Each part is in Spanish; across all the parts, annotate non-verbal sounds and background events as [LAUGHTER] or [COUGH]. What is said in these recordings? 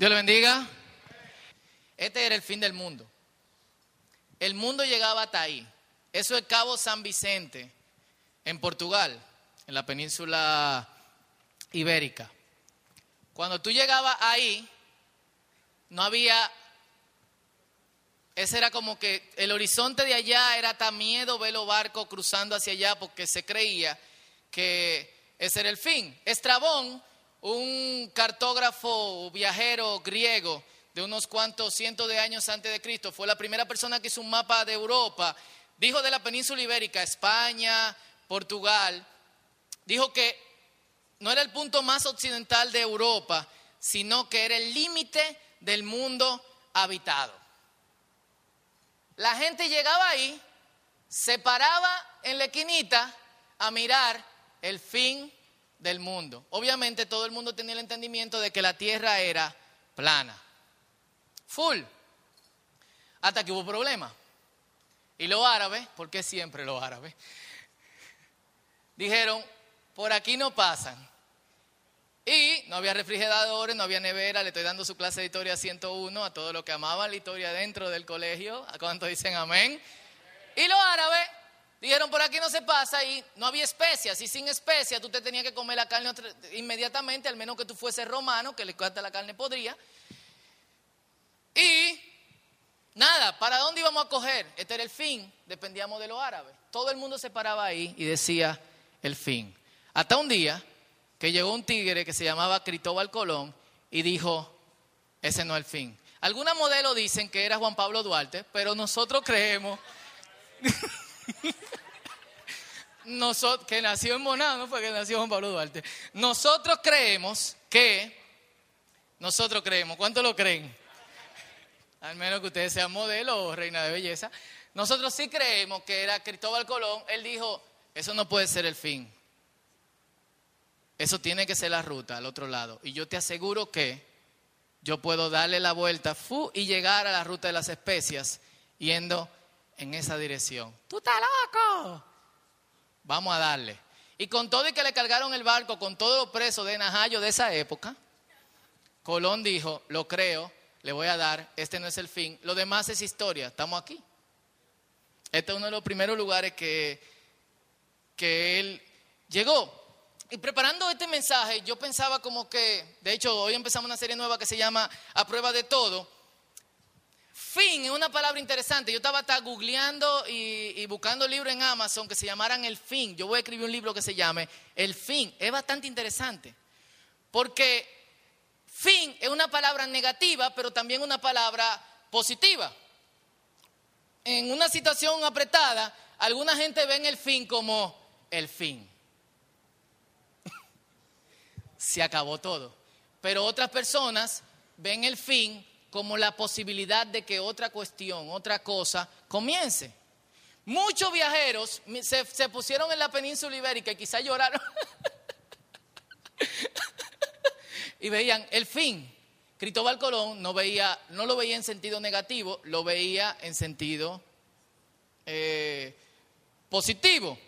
Dios le bendiga. Este era el fin del mundo. El mundo llegaba hasta ahí. Eso es Cabo San Vicente, en Portugal, en la península ibérica. Cuando tú llegabas ahí, no había... Ese era como que el horizonte de allá era tan miedo ver los barcos cruzando hacia allá porque se creía que ese era el fin. Estrabón, un cartógrafo viajero griego de unos cuantos cientos de años antes de Cristo, fue la primera persona que hizo un mapa de Europa, dijo de la península ibérica, España, Portugal, dijo que no era el punto más occidental de Europa, sino que era el límite del mundo habitado. La gente llegaba ahí, se paraba en la esquinita a mirar el fin del mundo. Obviamente todo el mundo tenía el entendimiento de que la tierra era plana. Full. Hasta que hubo problemas. Y los árabes, porque siempre los árabes, dijeron, por aquí no pasan. Y no había refrigeradores, no había nevera, le estoy dando su clase de historia 101 a todos los que amaban la historia dentro del colegio, a cuántos dicen amén. Y los árabes Dijeron, por aquí no se pasa y no había especias. Y sin especias tú te tenías que comer la carne inmediatamente, al menos que tú fueses romano, que le cuesta la carne podría. Y nada, ¿para dónde íbamos a coger? Este era el fin, dependíamos de los árabes. Todo el mundo se paraba ahí y decía el fin. Hasta un día que llegó un tigre que se llamaba Cristóbal Colón y dijo, ese no es el fin. Algunos modelos dicen que era Juan Pablo Duarte, pero nosotros creemos... Nosotros, que nació en Monado, no fue que nació Juan Pablo Duarte. Nosotros creemos que, nosotros creemos, ¿cuánto lo creen? Al menos que ustedes sean modelo o reina de belleza. Nosotros sí creemos que era Cristóbal Colón. Él dijo, eso no puede ser el fin. Eso tiene que ser la ruta al otro lado. Y yo te aseguro que yo puedo darle la vuelta fu, y llegar a la ruta de las especias yendo en esa dirección. ¡Tú estás loco! Vamos a darle. Y con todo y que le cargaron el barco, con todos los presos de Najayo de esa época, Colón dijo, lo creo, le voy a dar, este no es el fin, lo demás es historia, estamos aquí. Este es uno de los primeros lugares que, que él llegó. Y preparando este mensaje, yo pensaba como que, de hecho, hoy empezamos una serie nueva que se llama A prueba de todo Fin es una palabra interesante. Yo estaba hasta googleando y, buscando libros en Amazon que se llamaran El Fin. Yo voy a escribir un libro que se llame El Fin. Es bastante interesante. Porque fin es una palabra negativa, pero también una palabra positiva. En una situación apretada, alguna gente ve el fin como el fin. [LAUGHS] Se acabó todo. Pero otras personas ven el fin como la posibilidad de que otra cuestión, otra cosa, comience. Muchos viajeros se, pusieron en la península ibérica y quizás lloraron [LAUGHS] y veían el fin. Cristóbal Colón no, veía, no lo veía en sentido negativo, lo veía en sentido eh, positivo.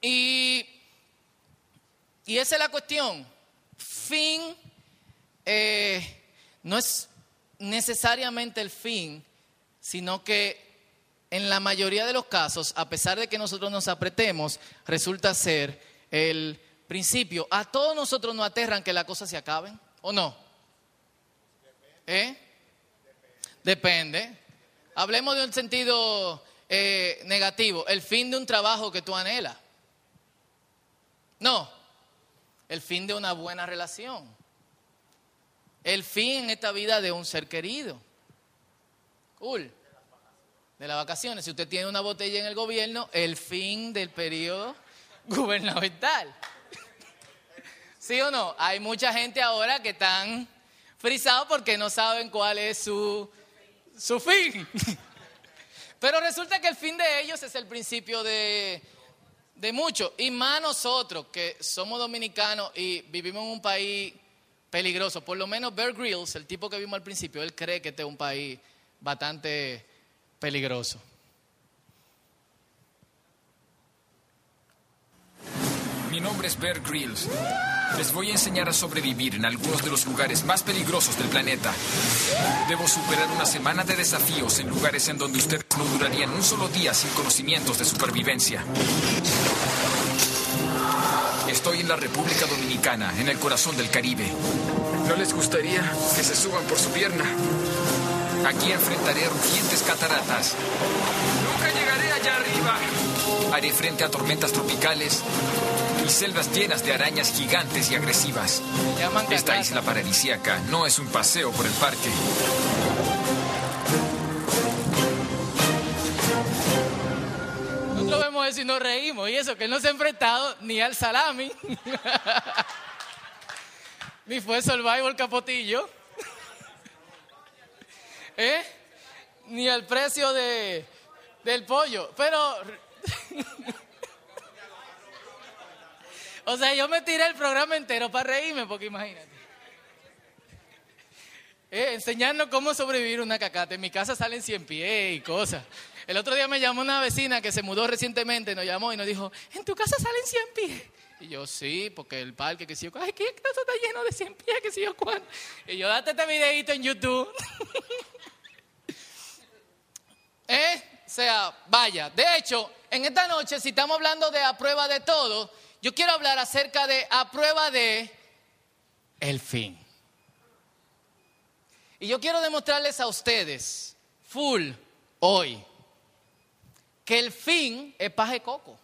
Y, y, esa es la cuestión. Fin eh, no es necesariamente el fin, sino que en la mayoría de los casos, a pesar de que nosotros nos apretemos, resulta ser el principio. ¿A todos nosotros nos aterran que las cosas se acaben o no? ¿Eh? Depende. Hablemos de un sentido eh, negativo, el fin de un trabajo que tú anhelas. No, el fin de una buena relación el fin en esta vida de un ser querido. Cool. De las vacaciones. Si usted tiene una botella en el gobierno, el fin del periodo [LAUGHS] gubernamental. ¿Sí o no? Hay mucha gente ahora que están frisados porque no saben cuál es su, su fin. [LAUGHS] Pero resulta que el fin de ellos es el principio de, de mucho. Y más nosotros que somos dominicanos y vivimos en un país peligroso. Por lo menos Bear Grylls, el tipo que vimos al principio, él cree que este es un país bastante peligroso. Mi nombre es Bear Grylls. Les voy a enseñar a sobrevivir en algunos de los lugares más peligrosos del planeta. Debo superar una semana de desafíos en lugares en donde ustedes no durarían un solo día sin conocimientos de supervivencia. Estoy en la República Dominicana, en el corazón del Caribe. ¿No les gustaría que se suban por su pierna? Aquí enfrentaré rugientes cataratas. Nunca llegaré allá arriba. Haré frente a tormentas tropicales y selvas llenas de arañas gigantes y agresivas. Esta isla paradisíaca no es un paseo por el parque. Eso y nos reímos. Y eso que él no se ha enfrentado ni al salami, [LAUGHS] ni fue Survival Capotillo, [LAUGHS] ¿eh? ni al precio de, del pollo. Pero [LAUGHS] o sea, yo me tiré el programa entero para reírme, porque imagínate. Eh, enseñarnos cómo sobrevivir una cacata. En mi casa salen 100 pies y cosas. El otro día me llamó una vecina que se mudó recientemente, nos llamó y nos dijo, ¿en tu casa salen 100 pies? Y yo, sí, porque el parque, que si yo, ay, ¿qué casa está lleno de 100 pies, que si yo, cuánto? Y yo, date este videito en YouTube. [LAUGHS] ¿Eh? O sea, vaya. De hecho, en esta noche, si estamos hablando de a prueba de todo, yo quiero hablar acerca de a prueba de el fin. Y yo quiero demostrarles a ustedes, full, hoy, que el fin es paje coco.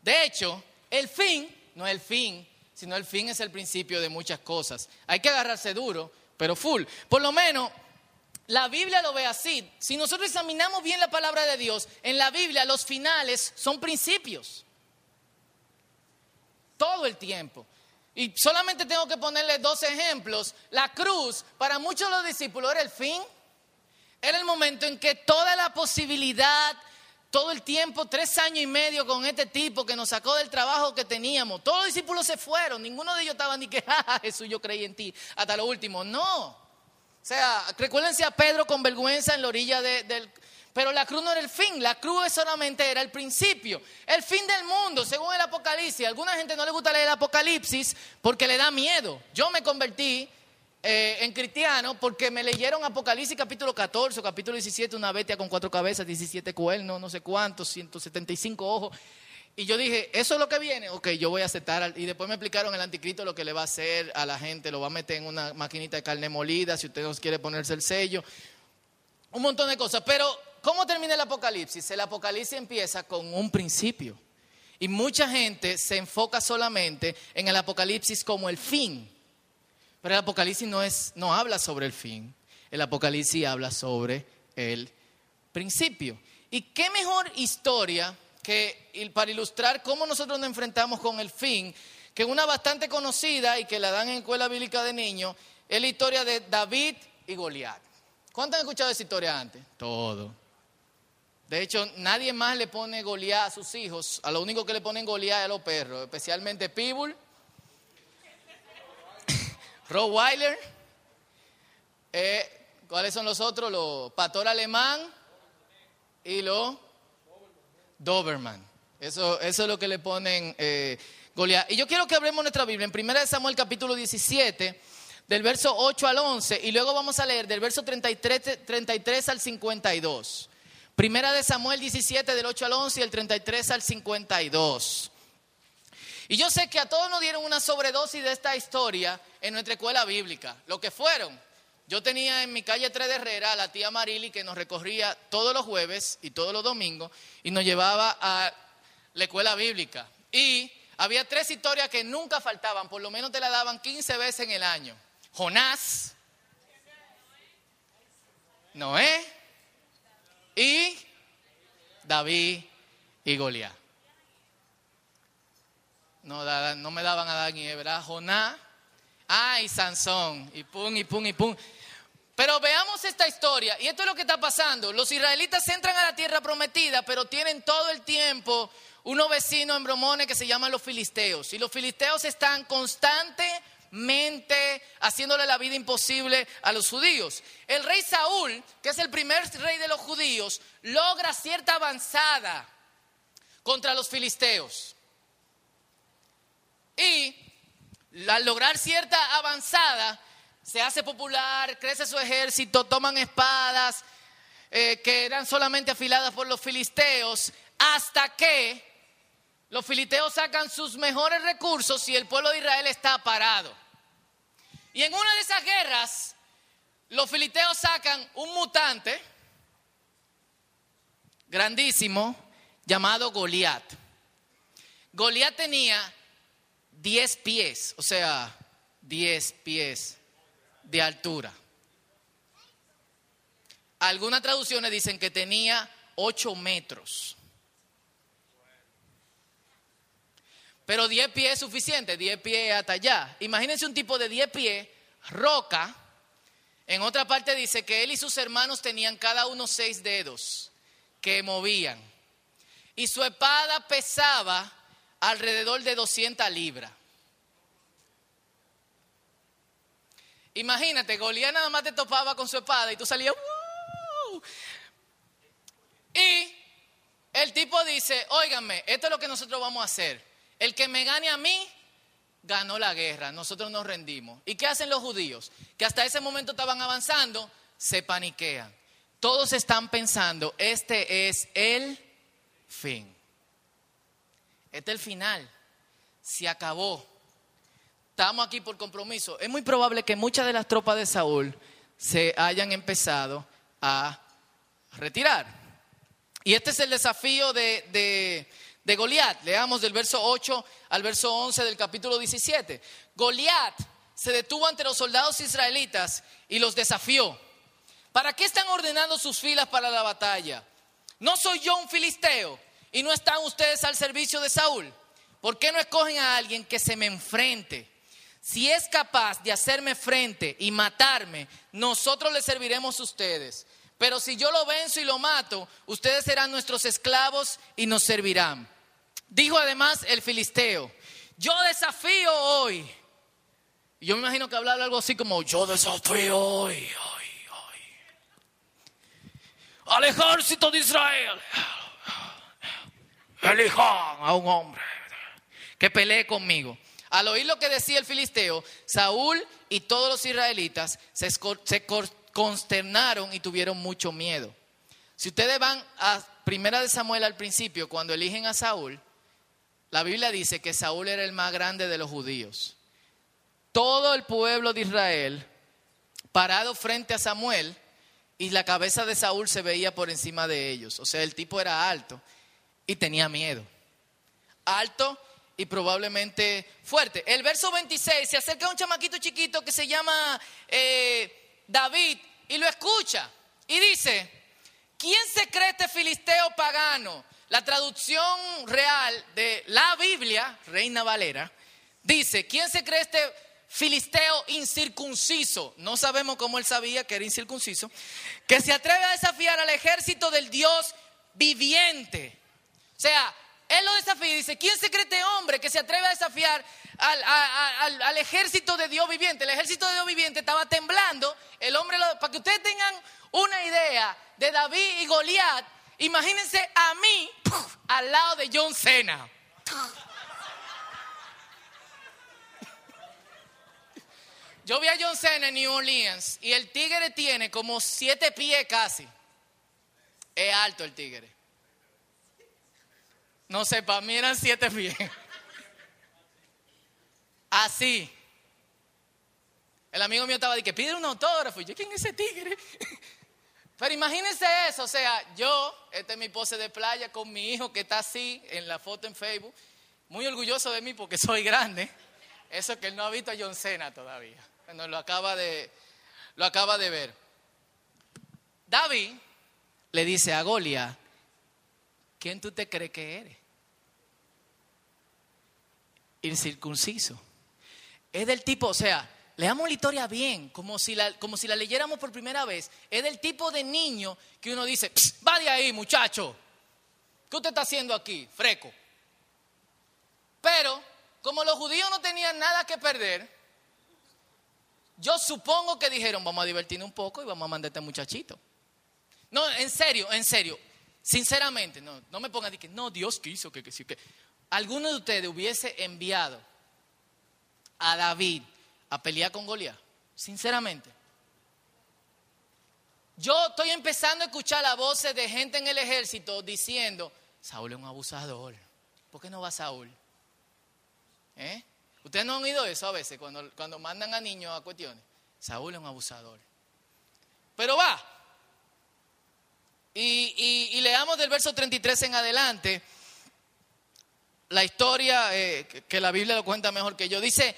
De hecho, el fin no es el fin, sino el fin es el principio de muchas cosas. Hay que agarrarse duro, pero full. Por lo menos la Biblia lo ve así. Si nosotros examinamos bien la palabra de Dios, en la Biblia los finales son principios. Todo el tiempo. Y solamente tengo que ponerle dos ejemplos. La cruz, para muchos de los discípulos, era el fin. Era el momento en que toda la posibilidad, todo el tiempo, tres años y medio con este tipo que nos sacó del trabajo que teníamos, todos los discípulos se fueron. Ninguno de ellos estaba ni que, [LAUGHS] ah, Jesús, yo creí en ti. Hasta lo último. No. O sea, recuérdense a Pedro con vergüenza en la orilla del... Pero la cruz no era el fin, la cruz solamente era el principio, el fin del mundo, según el Apocalipsis. A alguna gente no le gusta leer el Apocalipsis porque le da miedo. Yo me convertí eh, en cristiano porque me leyeron Apocalipsis capítulo 14 capítulo 17, una bestia con cuatro cabezas, 17 cuernos, no sé cuántos, 175 ojos. Y yo dije, ¿eso es lo que viene? Ok, yo voy a aceptar. Y después me explicaron el anticristo lo que le va a hacer a la gente. Lo va a meter en una maquinita de carne molida, si usted no quiere ponerse el sello. Un montón de cosas. Pero, ¿cómo termina el apocalipsis? El apocalipsis empieza con un principio. Y mucha gente se enfoca solamente en el apocalipsis como el fin. Pero el apocalipsis no, es, no habla sobre el fin. El apocalipsis habla sobre el principio. ¿Y qué mejor historia que para ilustrar cómo nosotros nos enfrentamos con el fin, que una bastante conocida y que la dan en escuela bíblica de niños, es la historia de David y Goliat. ¿Cuántos han escuchado esa historia antes? Todo. De hecho, nadie más le pone Goliat a sus hijos. A lo único que le ponen Goliat es a los perros, especialmente Pitbull, Rottweiler. Eh, ¿Cuáles son los otros? Los pastor alemán y los Doberman. Eso, eso es lo que le ponen eh, Goliat. Y yo quiero que abremos nuestra Biblia en 1 Samuel capítulo 17, del verso 8 al 11, y luego vamos a leer del verso 33, 33 al 52. Primera de Samuel 17, del 8 al 11 y el 33 al 52. Y yo sé que a todos nos dieron una sobredosis de esta historia en nuestra escuela bíblica, lo que fueron. Yo tenía en mi calle 3 de Herrera a la tía Marili que nos recorría todos los jueves y todos los domingos y nos llevaba a la escuela bíblica. Y había tres historias que nunca faltaban, por lo menos te la daban 15 veces en el año. Jonás, Noé y David y Goliat. No, no me daban a Adán y Eva, Jonás, ah, y Sansón, y pum, y pum, y pum. Pero veamos esta historia, y esto es lo que está pasando. Los israelitas entran a la tierra prometida, pero tienen todo el tiempo unos vecinos en Bromones que se llaman los filisteos. Y los filisteos están constantemente haciéndole la vida imposible a los judíos. El rey Saúl, que es el primer rey de los judíos, logra cierta avanzada contra los filisteos. Y al lograr cierta avanzada, se hace popular, crece su ejército, toman espadas eh, que eran solamente afiladas por los filisteos, hasta que los filisteos sacan sus mejores recursos y el pueblo de Israel está parado. Y en una de esas guerras, los filisteos sacan un mutante grandísimo llamado Goliat. Goliat tenía 10 pies, o sea, 10 pies de altura. Algunas traducciones dicen que tenía 8 metros. Pero 10 pies es suficiente, 10 pies hasta allá. Imagínense un tipo de 10 pies, roca. En otra parte dice que él y sus hermanos tenían cada uno seis dedos que movían. Y su espada pesaba alrededor de 200 libras. Imagínate, Goliat nada más te topaba con su espada y tú salías. Y el tipo dice: Óiganme, esto es lo que nosotros vamos a hacer. El que me gane a mí, ganó la guerra. Nosotros nos rendimos. ¿Y qué hacen los judíos? Que hasta ese momento estaban avanzando, se paniquean. Todos están pensando: este es el fin. Este es el final. Se acabó. Estamos aquí por compromiso. Es muy probable que muchas de las tropas de Saúl se hayan empezado a retirar. Y este es el desafío de, de, Goliat. Leamos del verso 8 al verso 11 del capítulo 17. Goliat se detuvo ante los soldados israelitas y los desafió. ¿Para qué están ordenando sus filas para la batalla? ¿No soy yo un filisteo y no están ustedes al servicio de Saúl? ¿Por qué no escogen a alguien que se me enfrente? Si es capaz de hacerme frente y matarme, nosotros le serviremos a ustedes. Pero si yo lo venzo y lo mato, ustedes serán nuestros esclavos y nos servirán. Dijo además el filisteo, yo desafío hoy. yo me imagino que hablaba algo así como, yo desafío hoy, hoy, hoy. Al ejército de Israel elijan a un hombre que pelee conmigo. Al oír lo que decía el filisteo, Saúl y todos los israelitas se, consternaron y tuvieron mucho miedo. Si ustedes van a Primera de Samuel al principio, cuando eligen a Saúl, la Biblia dice que Saúl era el más grande de los judíos. Todo el pueblo de Israel parado frente a Samuel y la cabeza de Saúl se veía por encima de ellos. O sea, el tipo era alto y tenía miedo. Alto y probablemente fuerte. El verso 26 se acerca a un chamaquito chiquito que se llama eh, David y lo escucha y dice, ¿quién se cree este filisteo pagano? La traducción real de la Biblia, Reina Valera, dice, ¿quién se cree este filisteo incircunciso? No sabemos cómo él sabía que era incircunciso, que se atreve a desafiar al ejército del Dios viviente. O sea, él lo desafía y dice, ¿quién se cree este hombre que se atreve a desafiar al, ejército de Dios viviente? El ejército de Dios viviente estaba temblando. El hombre, para que ustedes tengan una idea de David y Goliat, imagínense a mí al lado de John Cena. Yo vi a John Cena en New Orleans y el tigre tiene como siete pies casi. Es alto el tigre. No sé, para mí eran siete pies. Así. El amigo mío estaba diciendo, pide un autógrafo. Y yo, ¿quién es ese tigre? Pero imagínense eso, o sea, yo, esta es mi pose de playa con mi hijo que está así en la foto en Facebook, muy orgulloso de mí porque soy grande. Eso que él no ha visto a John Cena todavía. Bueno, lo acaba de, lo acaba de ver. David le dice a Golia, ¿quién tú te crees que eres? Incircunciso. Es del tipo, o sea, leamos la historia bien, como si la, como si la leyéramos por primera vez. Es del tipo de niño que uno dice, va de ahí, muchacho. ¿Qué usted está haciendo aquí? Freco. Pero, como los judíos no tenían nada que perder, yo supongo que dijeron, vamos a divertirnos un poco y vamos a mandar a este muchachito. No, en serio, en serio. Sinceramente, no, no me pongan de que no, Dios quiso que, que, que. Alguno de ustedes hubiese enviado a David a pelear con Goliat? Sinceramente. Yo estoy empezando a escuchar las voces de gente en el ejército diciendo, Saúl es un abusador. ¿Por qué no va Saúl? ¿Eh? Ustedes no han oído eso a veces cuando, cuando mandan a niños a cuestiones. Saúl es un abusador. Pero va. Y, leamos del verso 33 en adelante la historia eh, que la Biblia lo cuenta mejor que yo. Dice,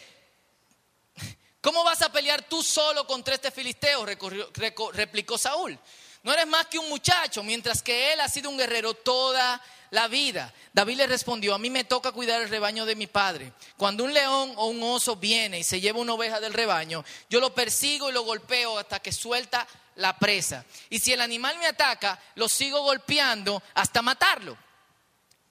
¿cómo vas a pelear tú solo contra este filisteo? replicó Saúl. No eres más que un muchacho, mientras que él ha sido un guerrero toda la vida. David le respondió, a mí me toca cuidar el rebaño de mi padre. Cuando un león o un oso viene y se lleva una oveja del rebaño, yo lo persigo y lo golpeo hasta que suelta la presa. Y si el animal me ataca, lo sigo golpeando hasta matarlo.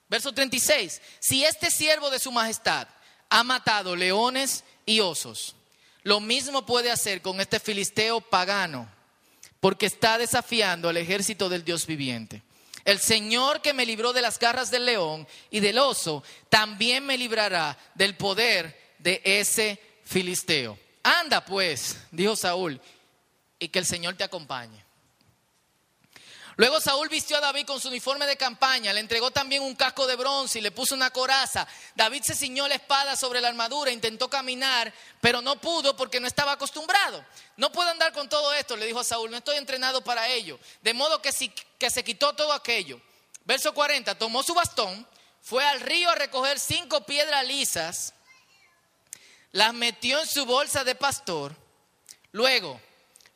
Verso 36. Si este siervo de su majestad ha matado leones y osos, lo mismo puede hacer con este filisteo pagano, porque está desafiando al ejército del Dios viviente. El Señor que me libró de las garras del león y del oso, también me librará del poder de ese filisteo. Anda pues, dijo Saúl, y que el Señor te acompañe. Luego Saúl vistió a David con su uniforme de campaña, le entregó también un casco de bronce y le puso una coraza. David se ciñó la espada sobre la armadura, intentó caminar, pero no pudo porque no estaba acostumbrado. No puedo andar con todo esto, le dijo a Saúl, no estoy entrenado para ello. De modo que, que se quitó todo aquello. Verso 40, tomó su bastón, fue al río a recoger cinco piedras lisas, las metió en su bolsa de pastor, luego,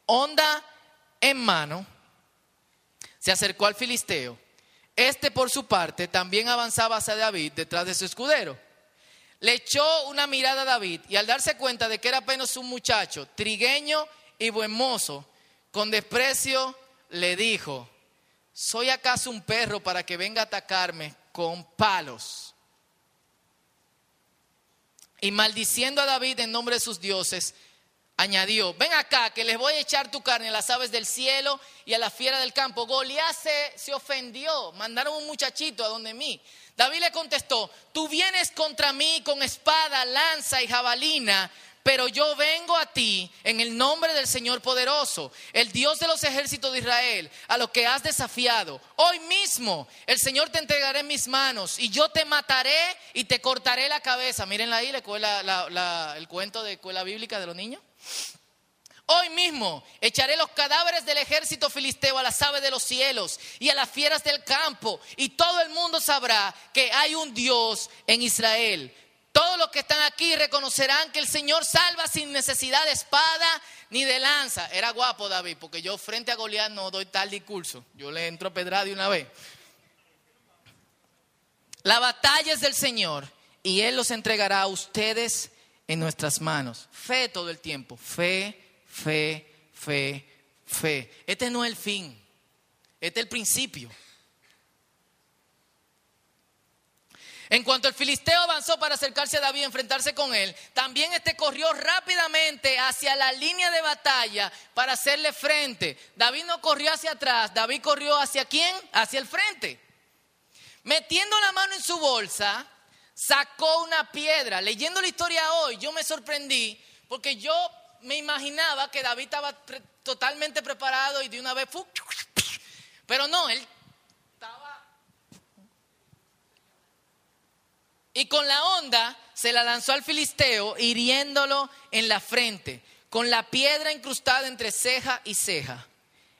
onda en mano, se acercó al filisteo. Este, por su parte, también avanzaba hacia David detrás de su escudero. Le echó una mirada a David y al darse cuenta de que era apenas un muchacho, trigueño y buen mozo, con desprecio le dijo, ¿soy acaso un perro para que venga a atacarme con palos? Y maldiciendo a David en nombre de sus dioses, añadió, ven acá que les voy a echar tu carne a las aves del cielo y a la fiera del campo. Goliat se, se, ofendió, mandaron un muchachito a donde mí. David le contestó, tú vienes contra mí con espada, lanza y jabalina, pero yo vengo a ti en el nombre del Señor poderoso, el Dios de los ejércitos de Israel, a lo que has desafiado. Hoy mismo el Señor te entregará en mis manos y yo te mataré y te cortaré la cabeza. Miren ahí el cuento de escuela bíblica de los niños. Hoy mismo echaré los cadáveres del ejército filisteo a las aves de los cielos y a las fieras del campo, y todo el mundo sabrá que hay un Dios en Israel. Todos los que están aquí reconocerán que el Señor salva sin necesidad de espada ni de lanza. Era guapo David, porque yo frente a Goliat no doy tal discurso. Yo le entro a pedrada de una vez. La batalla es del Señor y Él los entregará a ustedes en nuestras manos. Fe todo el tiempo. Fe, fe, fe, fe. Este no es el fin. Este es el principio. En cuanto el filisteo avanzó para acercarse a David y enfrentarse con él, también este corrió rápidamente hacia la línea de batalla para hacerle frente. David no corrió hacia atrás, David corrió hacia quién? Hacia el frente. Metiendo la mano en su bolsa, sacó una piedra. Leyendo la historia hoy, yo me sorprendí porque yo me imaginaba que David estaba totalmente preparado y de una vez, pero no, él estaba... Y con la onda se la lanzó al filisteo, hiriéndolo en la frente, con la piedra incrustada entre ceja y ceja.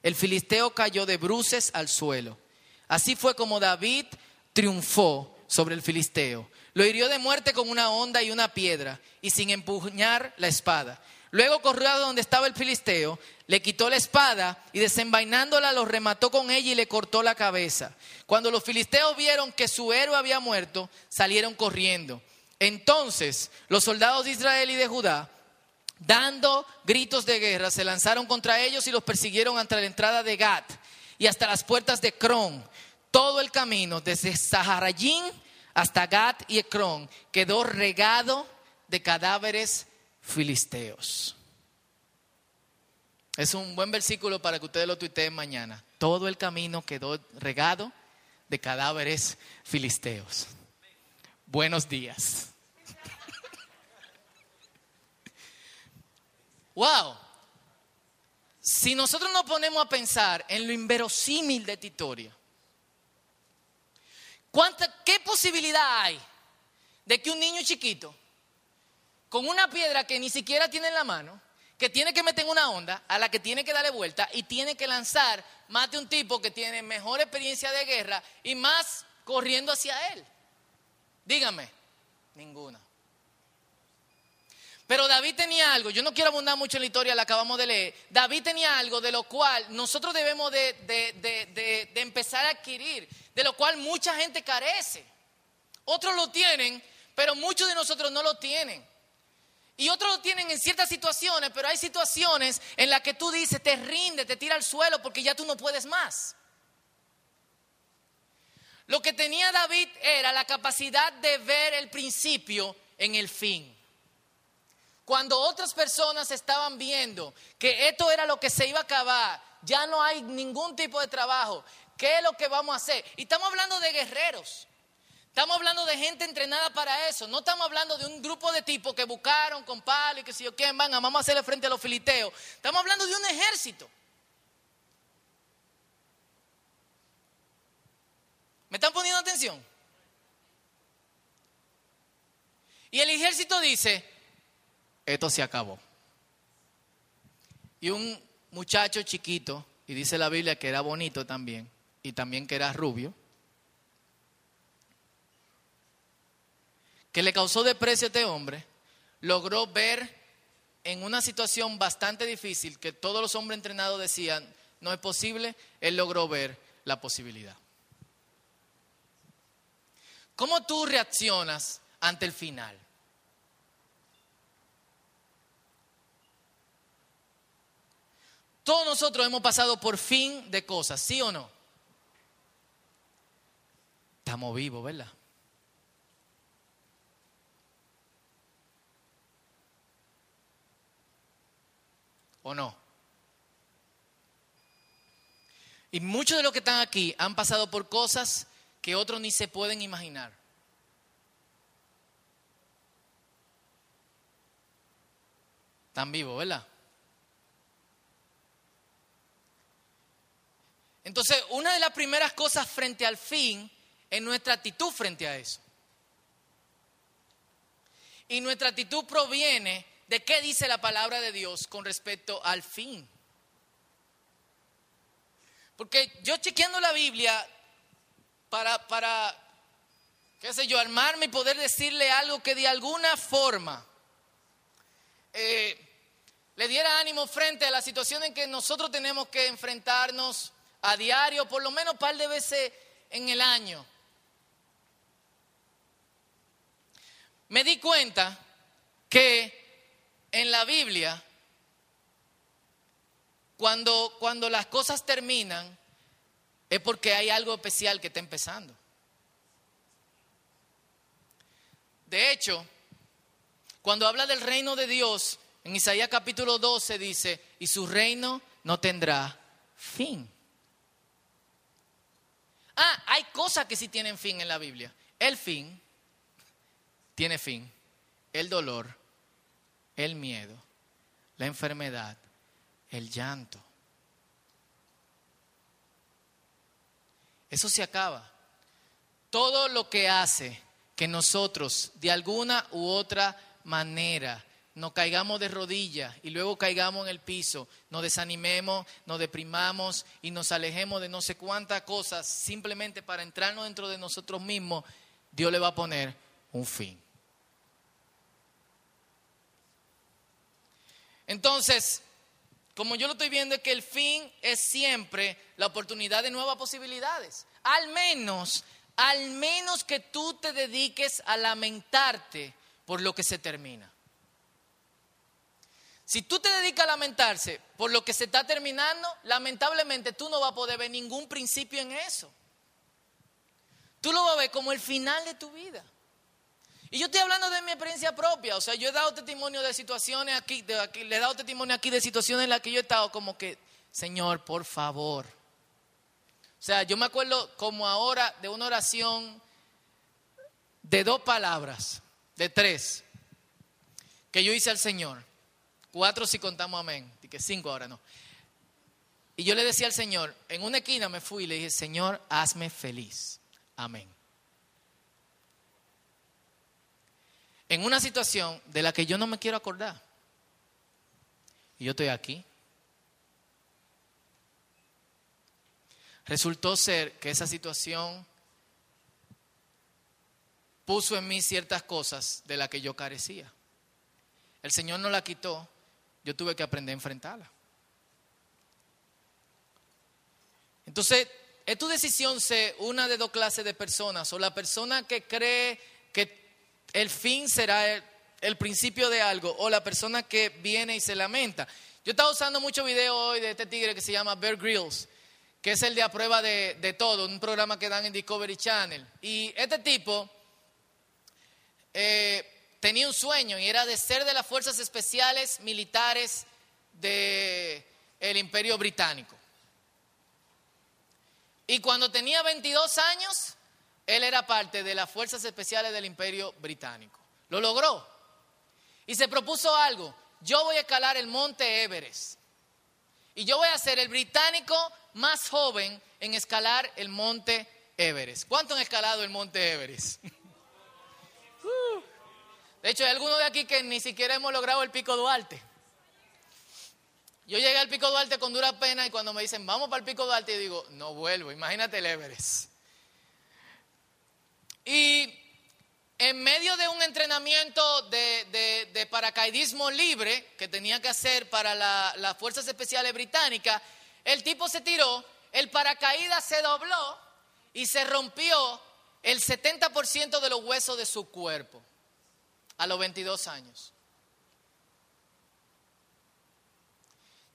El filisteo cayó de bruces al suelo. Así fue como David triunfó sobre el filisteo. Lo hirió de muerte con una honda y una piedra, y sin empuñar la espada. Luego corrió a donde estaba el filisteo, le quitó la espada y desenvainándola lo remató con ella y le cortó la cabeza. Cuando los filisteos vieron que su héroe había muerto, salieron corriendo. Entonces los soldados de Israel y de Judá, dando gritos de guerra, se lanzaron contra ellos y los persiguieron hasta la entrada de Gat y hasta las puertas de Cron. Todo el camino desde Saharayín hasta Gat y Ecrón quedó regado de cadáveres filisteos. Es un buen versículo para que ustedes lo tuiteen mañana. Todo el camino quedó regado de cadáveres filisteos. Buenos días. Wow. Si nosotros nos ponemos a pensar en lo inverosímil de esta historia, ¿cuánta, ¿qué posibilidad hay de que un niño chiquito, con una piedra que ni siquiera tiene en la mano, que tiene que meter una onda, a la que tiene que darle vuelta y tiene que lanzar, mate un tipo que tiene mejor experiencia de guerra y más corriendo hacia él? Dígame, ninguna. Pero David tenía algo, yo no quiero abundar mucho en la historia, la acabamos de leer. David tenía algo de lo cual nosotros debemos de, empezar a adquirir, de lo cual mucha gente carece. Otros lo tienen, pero muchos de nosotros no lo tienen. Y otros lo tienen en ciertas situaciones, pero hay situaciones en las que tú dices, te rinde, te tira al suelo porque ya tú no puedes más. Lo que tenía David era la capacidad de ver el principio en el fin. Cuando otras personas estaban viendo que esto era lo que se iba a acabar, ya no hay ningún tipo de trabajo, ¿qué es lo que vamos a hacer? Y estamos hablando de guerreros. Estamos hablando de gente entrenada para eso. No estamos hablando de un grupo de tipos que buscaron con palo y que si yo quién van, vamos a hacerle frente a los filisteos. Estamos hablando de un ejército. ¿Me están poniendo atención? Y el ejército dice, esto se acabó. Y un muchacho chiquito, y dice la Biblia que era bonito también, y también que era rubio, que le causó desprecio a este hombre, logró ver en una situación bastante difícil que todos los hombres entrenados decían, no es posible, él logró ver la posibilidad. ¿Cómo tú reaccionas ante el final? Todos nosotros hemos pasado por fin de cosas, ¿sí o no? Estamos vivos, ¿verdad? ¿O no? Y muchos de los que están aquí han pasado por cosas que otros ni se pueden imaginar. Están vivos, ¿verdad? Entonces, una de las primeras cosas frente al fin es nuestra actitud frente a eso. Y nuestra actitud proviene de qué dice la palabra de Dios con respecto al fin. Porque yo chequeando la Biblia para, para qué sé yo, armarme y poder decirle algo que de alguna forma eh, le diera ánimo frente a la situación en que nosotros tenemos que enfrentarnos a diario, por lo menos un par de veces en el año. Me di cuenta que en la Biblia, cuando, cuando las cosas terminan, es porque hay algo especial que está empezando. De hecho, cuando habla del reino de Dios, en Isaías capítulo 12 dice, y su reino no tendrá fin. Ah, hay cosas que sí tienen fin en la Biblia. El fin tiene fin. El dolor, el miedo, la enfermedad, el llanto. Eso se acaba. Todo lo que hace que nosotros de alguna u otra manera nos caigamos de rodillas y luego caigamos en el piso, nos desanimemos, nos deprimamos y nos alejemos de no sé cuántas cosas simplemente para entrarnos dentro de nosotros mismos, Dios le va a poner un fin. Entonces, como yo lo estoy viendo, es que el fin es siempre la oportunidad de nuevas posibilidades. Al menos, al menos que tú te dediques a lamentarte por lo que se termina. Si tú te dedicas a lamentarse por lo que se está terminando, lamentablemente tú no vas a poder ver ningún principio en eso. Tú lo vas a ver como el final de tu vida. Y yo estoy hablando de mi experiencia propia, o sea, yo he dado testimonio de situaciones aquí, de aquí, le he dado testimonio aquí de situaciones en las que yo he estado como que, Señor, por favor. O sea, yo me acuerdo como ahora de una oración de dos palabras, de tres, que yo hice al Señor Cuatro si contamos amén. Que cinco ahora no. Y yo le decía al Señor, en una esquina me fui y le dije, Señor, hazme feliz. Amén. En una situación de la que yo no me quiero acordar. Y yo estoy aquí. Resultó ser que esa situación puso en mí ciertas cosas de las que yo carecía. El Señor no la quitó, yo tuve que aprender a enfrentarla. Entonces, es tu decisión ser una de dos clases de personas, o la persona que cree que el fin será el, principio de algo, o la persona que viene y se lamenta. Yo estaba usando mucho video hoy de este tigre que se llama Bear Grylls, que es el de a prueba de, de todo, un programa que dan en Discovery Channel. Y este tipo eh, tenía un sueño y era de ser de las fuerzas especiales militares del el Imperio Británico. Y cuando tenía 22 años, él era parte de las fuerzas especiales del Imperio Británico. Lo logró. Y se propuso algo. Yo voy a escalar el monte Everest. Y yo voy a ser el británico más joven en escalar el monte Everest. ¿Cuánto han escalado el monte Everest? [LAUGHS] De hecho, hay algunos de aquí que ni siquiera hemos logrado el pico Duarte. Yo llegué al pico Duarte con dura pena y cuando me dicen, vamos para el pico Duarte, yo digo, no vuelvo, imagínate el Everest. Y en medio de un entrenamiento de, paracaidismo libre que tenía que hacer para las Fuerzas Especiales Británicas, el tipo se tiró, el paracaídas se dobló y se rompió el 70% de los huesos de su cuerpo a los 22 años.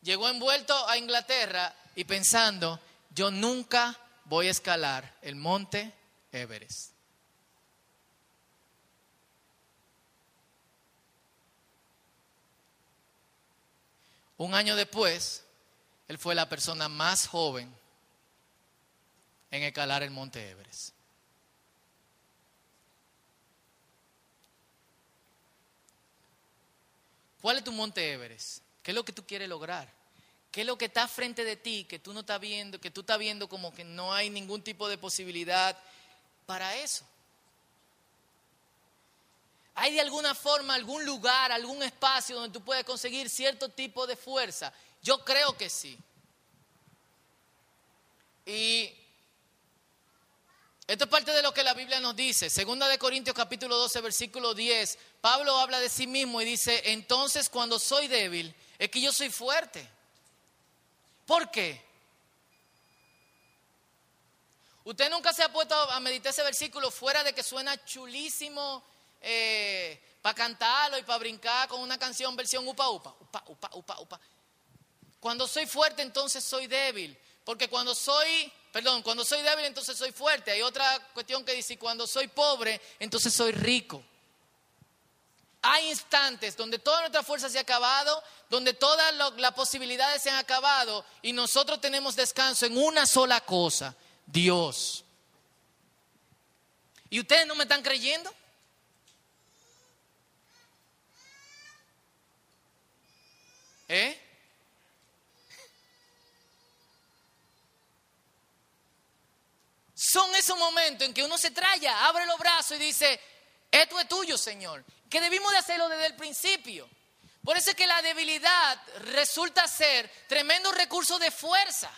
Llegó envuelto a Inglaterra y pensando, yo nunca voy a escalar el monte Everest. Un año después, él fue la persona más joven en escalar el monte Everest. ¿Cuál es tu monte Everest? ¿Qué es lo que tú quieres lograr? ¿Qué es lo que está frente de ti que tú no estás viendo, que tú estás viendo como que no hay ningún tipo de posibilidad para eso? ¿Hay de alguna forma algún lugar, algún espacio donde tú puedes conseguir cierto tipo de fuerza? Yo creo que sí. Y esto es parte de lo que la Biblia nos dice. Segunda de Corintios capítulo 12, versículo 10. Pablo habla de sí mismo y dice, entonces cuando soy débil, es que yo soy fuerte. ¿Por qué? Usted nunca se ha puesto a meditar ese versículo fuera de que suena chulísimo eh, para cantarlo y para brincar con una canción versión upa upa, upa, upa, upa, upa. Cuando soy fuerte, entonces soy débil. Porque cuando soy Perdón, cuando soy débil entonces soy fuerte. Hay otra cuestión que dice, cuando soy pobre entonces soy rico. Hay instantes donde toda nuestra fuerza se ha acabado, donde todas las posibilidades se han acabado y nosotros tenemos descanso en una sola cosa, Dios. ¿Y ustedes no me están creyendo? ¿Eh? Son esos momentos en que uno se traya, abre los brazos y dice, esto es tuyo, Señor. Que debimos de hacerlo desde el principio. Por eso es que la debilidad resulta ser tremendo recurso de fuerza.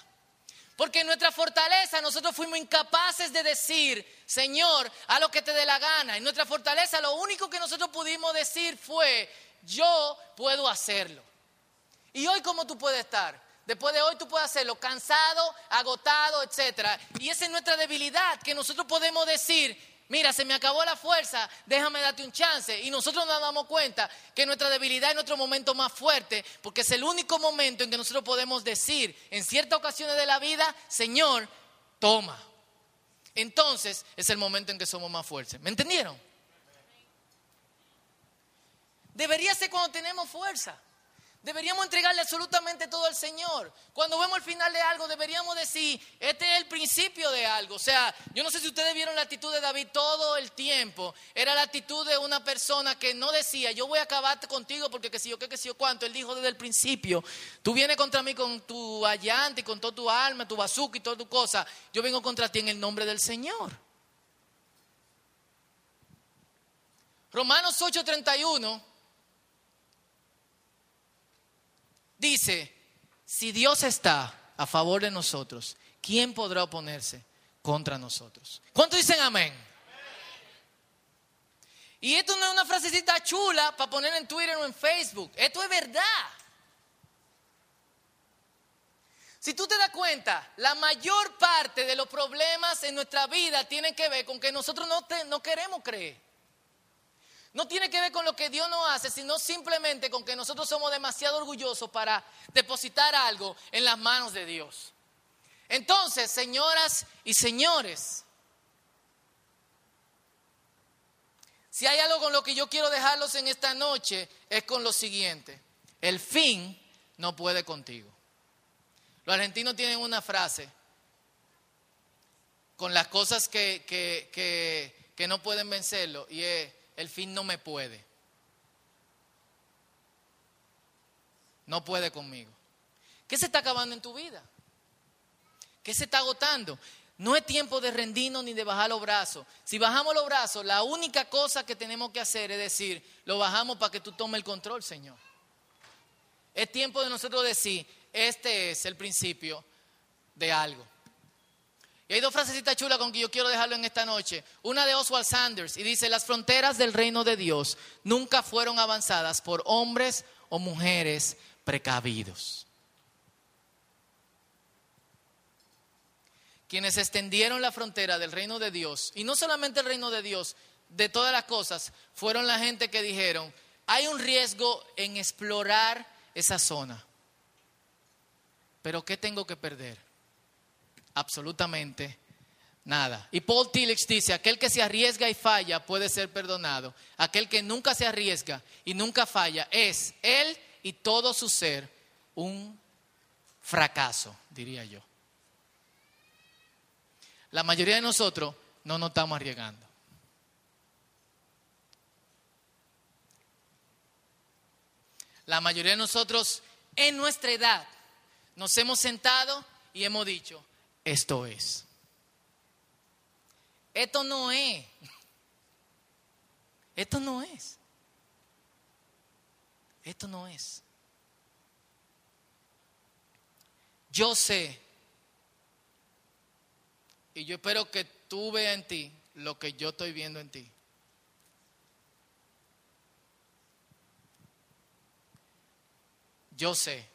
Porque en nuestra fortaleza nosotros fuimos incapaces de decir, Señor, a lo que te dé la gana. En nuestra fortaleza lo único que nosotros pudimos decir fue, yo puedo hacerlo. Y hoy, ¿cómo tú puedes estar? Después de hoy tú puedes hacerlo cansado, agotado, etc. Y esa es nuestra debilidad, que nosotros podemos decir, mira, se me acabó la fuerza, déjame darte un chance. Y nosotros nos damos cuenta que nuestra debilidad es nuestro momento más fuerte, porque es el único momento en que nosotros podemos decir, en ciertas ocasiones de la vida, Señor, toma. Entonces es el momento en que somos más fuertes. ¿Me entendieron? Debería ser cuando tenemos fuerza. Deberíamos entregarle absolutamente todo al Señor. Cuando vemos el final de algo, deberíamos decir, este es el principio de algo. O sea, yo no sé si ustedes vieron la actitud de David todo el tiempo. Era la actitud de una persona que no decía, yo voy a acabar contigo porque que si yo qué, que si yo cuánto. Él dijo desde el principio, tú vienes contra mí con tu allante, con toda tu alma, tu bazooka y toda tu cosa. Yo vengo contra ti en el nombre del Señor. Romanos 8:31 dice, si Dios está a favor de nosotros, ¿quién podrá oponerse contra nosotros? ¿Cuántos dicen amén? Y esto no es una frasecita chula para poner en Twitter o en Facebook, esto es verdad. Si tú te das cuenta, la mayor parte de los problemas en nuestra vida tienen que ver con que nosotros no, no queremos creer. No tiene que ver con lo que Dios nos hace, sino simplemente con que nosotros somos demasiado orgullosos para depositar algo en las manos de Dios. Entonces, señoras y señores, si hay algo con lo que yo quiero dejarlos en esta noche, es con lo siguiente. El fin no puede contigo. Los argentinos tienen una frase con las cosas que, que no pueden vencerlo y es el fin no me puede. No puede conmigo. ¿Qué se está acabando en tu vida? ¿Qué se está agotando? No es tiempo de rendirnos ni de bajar los brazos. Si bajamos los brazos, la única cosa que tenemos que hacer es decir, lo bajamos para que tú tomes el control, Señor. Es tiempo de nosotros decir, este es el principio de algo. Y hay dos frasecitas chulas con que yo quiero dejarlo en esta noche. Una de Oswald Sanders y dice, las fronteras del reino de Dios nunca fueron avanzadas por hombres o mujeres precavidos. Quienes extendieron la frontera del reino de Dios, y no solamente el reino de Dios, de todas las cosas, fueron la gente que dijeron, hay un riesgo en explorar esa zona, pero ¿qué tengo que perder? Absolutamente nada. Y Paul Tillich dice, aquel que se arriesga y falla puede ser perdonado. Aquel que nunca se arriesga y nunca falla es él y todo su ser un fracaso, diría yo. La mayoría de nosotros no nos estamos arriesgando. La mayoría de nosotros en nuestra edad nos hemos sentado y hemos dicho, esto es. Esto no es. Esto no es. Esto no es. Yo sé, y yo espero que tú veas en ti lo que yo estoy viendo en ti. Yo sé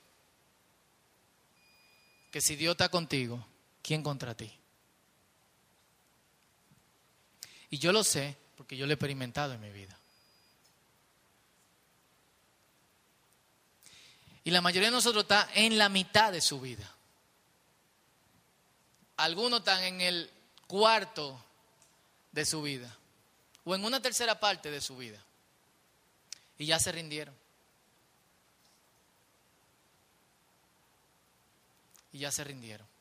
que si Dios está contigo, ¿quién contra ti? Y yo lo sé porque yo lo he experimentado en mi vida. Y la mayoría de nosotros está en la mitad de su vida. Algunos están en el cuarto de su vida o en una tercera parte de su vida. Y ya se rindieron. Y ya se rindieron.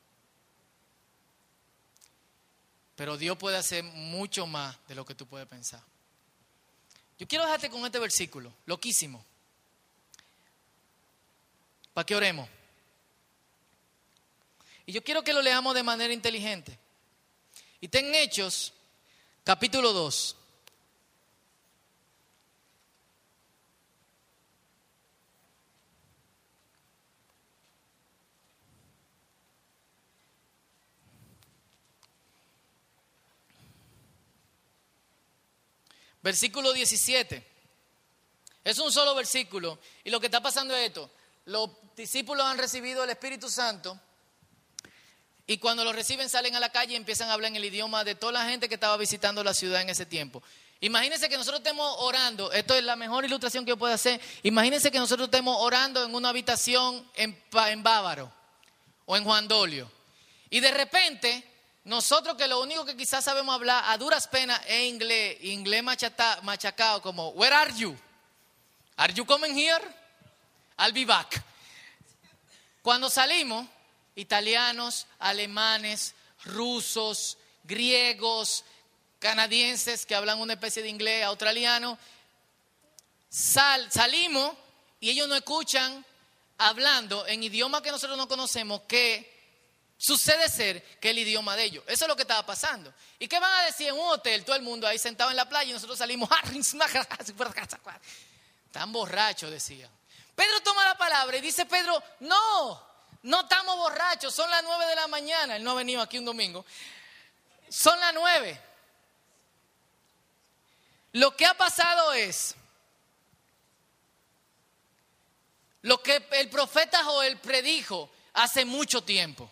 Pero Dios puede hacer mucho más de lo que tú puedes pensar. Yo quiero dejarte con este versículo, loquísimo. Para que oremos. Y yo quiero que lo leamos de manera inteligente. Y ten Hechos, capítulo 2. Versículo 17. Es un solo versículo. Y lo que está pasando es esto. Los discípulos han recibido el Espíritu Santo y cuando lo reciben salen a la calle y empiezan a hablar en el idioma de toda la gente que estaba visitando la ciudad en ese tiempo. Imagínense que nosotros estemos orando, esto es la mejor ilustración que yo puedo hacer. Imagínense que nosotros estemos orando en una habitación en, en Bávaro o en Juan Dolio. Y de repente nosotros que lo único que quizás sabemos hablar a duras penas es inglés, inglés machacado como, where are you? Are you coming here? I'll be back. Cuando salimos, italianos, alemanes, rusos, griegos, canadienses que hablan una especie de inglés australiano, sal, salimos y ellos no escuchan hablando en idioma que nosotros no conocemos que sucede ser que el idioma de ellos. Eso es lo que estaba pasando. ¿Y qué van a decir en un hotel? Todo el mundo ahí sentado en la playa y nosotros salimos. [LAUGHS] Tan borrachos, decían. Pedro toma la palabra y dice, Pedro, no, no estamos borrachos, son las nueve de la mañana. Él no ha venido aquí un domingo. Son las nueve. Lo que ha pasado es lo que el profeta Joel predijo hace mucho tiempo.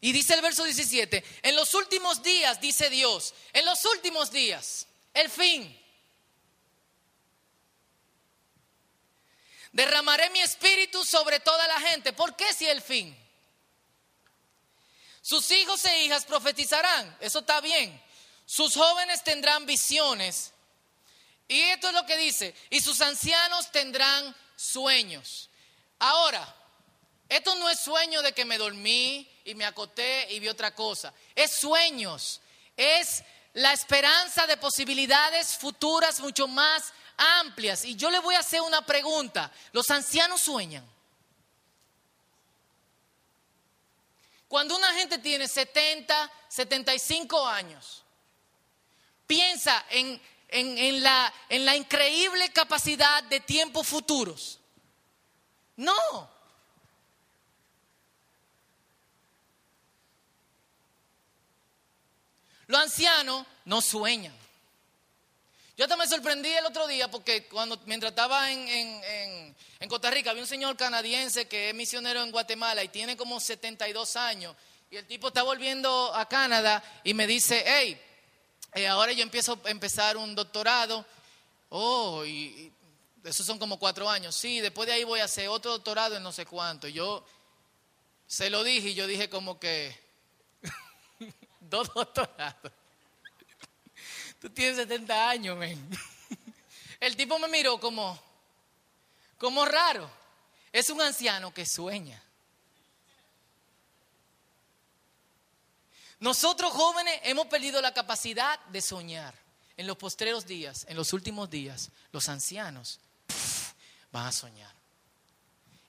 Y dice el verso 17, en los últimos días, dice Dios, en los últimos días, el fin. Derramaré mi espíritu sobre toda la gente. ¿Por qué si el fin? Sus hijos e hijas profetizarán. Eso está bien. Sus jóvenes tendrán visiones. Y esto es lo que dice. Y sus ancianos tendrán sueños. Ahora, esto no es sueño de que me dormí y me acoté y vi otra cosa. Es sueños. Es la esperanza de posibilidades futuras mucho más amplias. Y yo le voy a hacer una pregunta. ¿Los ancianos sueñan? Cuando una gente tiene 70, 75 años, piensa en, en, la, en la increíble capacidad de tiempos futuros. No. Los ancianos no sueñan. Yo hasta me sorprendí el otro día porque cuando mientras estaba en, Costa Rica había un señor canadiense que es misionero en Guatemala y tiene como 72 años y el tipo está volviendo a Canadá y me dice, hey, eh, ahora yo empiezo a empezar un doctorado. Oh, y, y esos son como cuatro años. Sí, después de ahí voy a hacer otro doctorado en no sé cuánto. Yo se lo dije y yo dije como que [LAUGHS] dos doctorados. Tú tienes 70 años, men. El tipo me miró como, como raro. Es un anciano que sueña. Nosotros jóvenes hemos perdido la capacidad de soñar. En los postreros días, en los últimos días, los ancianos van a soñar.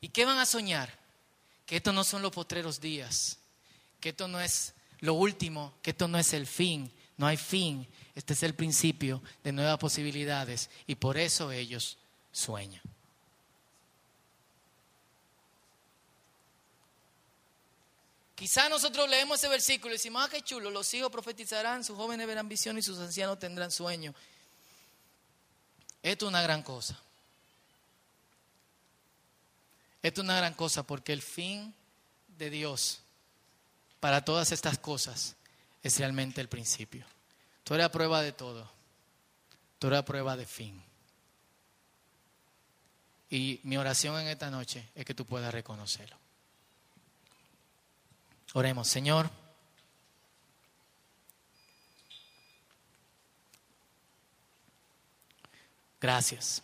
¿Y qué van a soñar? Que estos no son los postreros días, que esto no es lo último, que esto no es el fin, no hay fin, este es el principio de nuevas posibilidades y por eso ellos sueñan. Quizá nosotros leemos ese versículo y decimos, ah, qué chulo, los hijos profetizarán, sus jóvenes verán visión y sus ancianos tendrán sueño. Esto es una gran cosa. Esto es una gran cosa porque el fin de Dios para todas estas cosas es realmente el principio. Tú eres prueba de todo. Tú eres prueba de fin. Y mi oración en esta noche es que tú puedas reconocerlo. Oremos, Señor. Gracias.